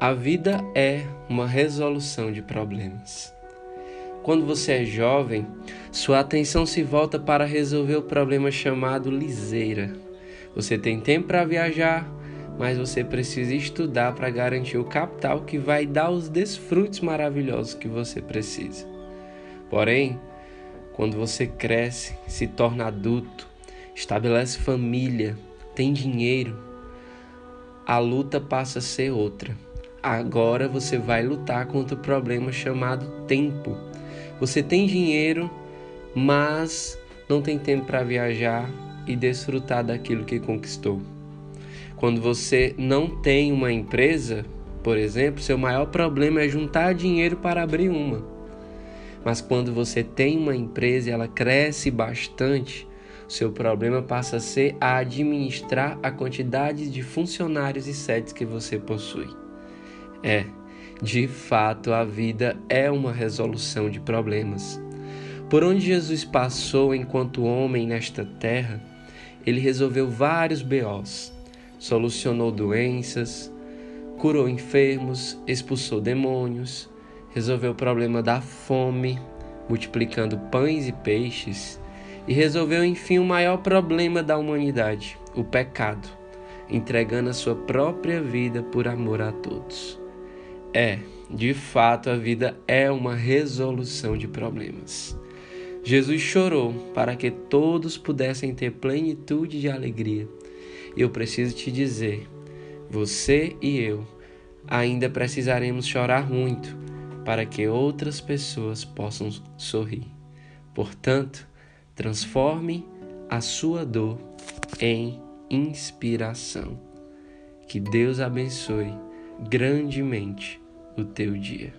A vida é uma resolução de problemas. Quando você é jovem, sua atenção se volta para resolver o problema chamado liseira. Você tem tempo para viajar, mas você precisa estudar para garantir o capital que vai dar os desfrutos maravilhosos que você precisa. Porém, quando você cresce, se torna adulto, estabelece família, tem dinheiro, a luta passa a ser outra Agora você vai lutar contra o problema chamado tempo. Você tem dinheiro, mas não tem tempo para viajar e desfrutar daquilo que conquistou. Quando você não tem uma empresa, por exemplo, seu maior problema é juntar dinheiro para abrir uma. Mas quando você tem uma empresa e ela cresce bastante, seu problema passa a ser a administrar a quantidade de funcionários e sedes que você possui. É, de fato, a vida é uma resolução de problemas. Por onde Jesus passou enquanto homem nesta terra, ele resolveu vários BOs, solucionou doenças, curou enfermos, expulsou demônios, resolveu o problema da fome, multiplicando pães e peixes, e resolveu enfim o maior problema da humanidade, o pecado, entregando a sua própria vida por amor a todos. É, de fato, a vida é uma resolução de problemas. Jesus chorou para que todos pudessem ter plenitude de alegria. Eu preciso te dizer, você e eu ainda precisaremos chorar muito para que outras pessoas possam sorrir. Portanto, transforme a sua dor em inspiração. Que Deus abençoe grandemente o teu dia.